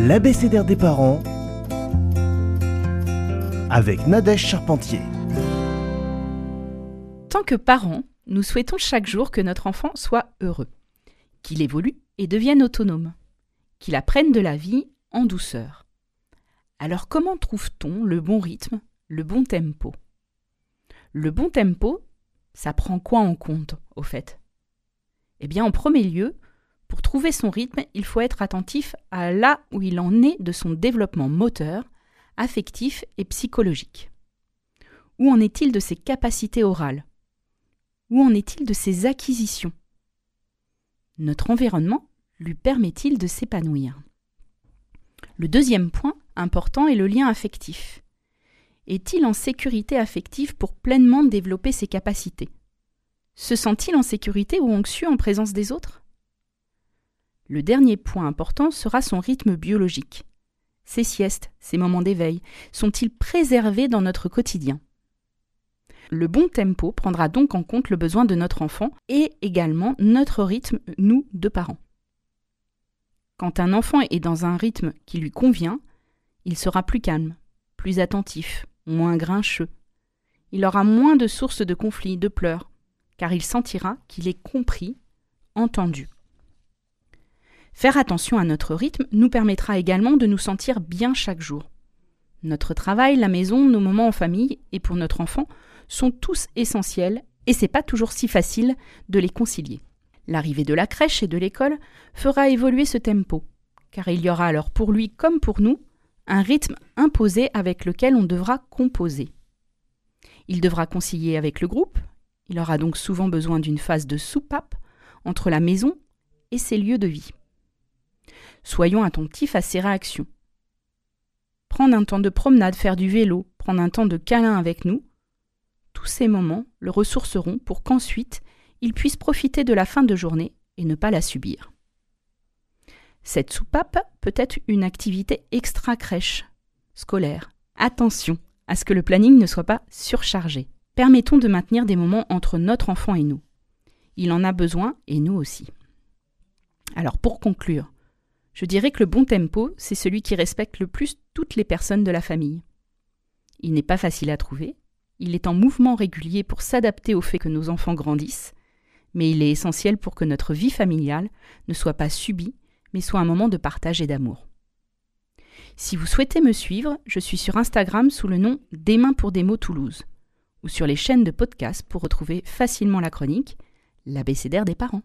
l'abécédaire des parents avec Nadège Charpentier. Tant que parents, nous souhaitons chaque jour que notre enfant soit heureux, qu'il évolue et devienne autonome, qu'il apprenne de la vie en douceur. Alors comment trouve-t-on le bon rythme, le bon tempo? Le bon tempo, ça prend quoi en compte, au fait? Eh bien, en premier lieu, pour trouver son rythme, il faut être attentif à là où il en est de son développement moteur, affectif et psychologique. Où en est-il de ses capacités orales? Où en est-il de ses acquisitions? Notre environnement lui permet-il de s'épanouir? Le deuxième point important est le lien affectif. Est-il en sécurité affective pour pleinement développer ses capacités? Se sent-il en sécurité ou anxieux en présence des autres? Le dernier point important sera son rythme biologique. Ses siestes, ses moments d'éveil, sont-ils préservés dans notre quotidien? Le bon tempo prendra donc en compte le besoin de notre enfant et également notre rythme, nous, de parents. Quand un enfant est dans un rythme qui lui convient, il sera plus calme, plus attentif, moins grincheux. Il aura moins de sources de conflits, de pleurs, car il sentira qu'il est compris, entendu. Faire attention à notre rythme nous permettra également de nous sentir bien chaque jour. Notre travail, la maison, nos moments en famille et pour notre enfant sont tous essentiels et c'est pas toujours si facile de les concilier. L'arrivée de la crèche et de l'école fera évoluer ce tempo, car il y aura alors pour lui comme pour nous un rythme imposé avec lequel on devra composer. Il devra concilier avec le groupe, il aura donc souvent besoin d'une phase de soupape entre la maison et ses lieux de vie. Soyons attentifs à ses réactions. Prendre un temps de promenade, faire du vélo, prendre un temps de câlin avec nous, tous ces moments le ressourceront pour qu'ensuite il puisse profiter de la fin de journée et ne pas la subir. Cette soupape peut être une activité extra-crèche, scolaire. Attention à ce que le planning ne soit pas surchargé. Permettons de maintenir des moments entre notre enfant et nous. Il en a besoin et nous aussi. Alors pour conclure, je dirais que le bon tempo, c'est celui qui respecte le plus toutes les personnes de la famille. Il n'est pas facile à trouver, il est en mouvement régulier pour s'adapter au fait que nos enfants grandissent, mais il est essentiel pour que notre vie familiale ne soit pas subie, mais soit un moment de partage et d'amour. Si vous souhaitez me suivre, je suis sur Instagram sous le nom Des mains pour des mots Toulouse, ou sur les chaînes de podcast pour retrouver facilement la chronique L'abécédaire des parents.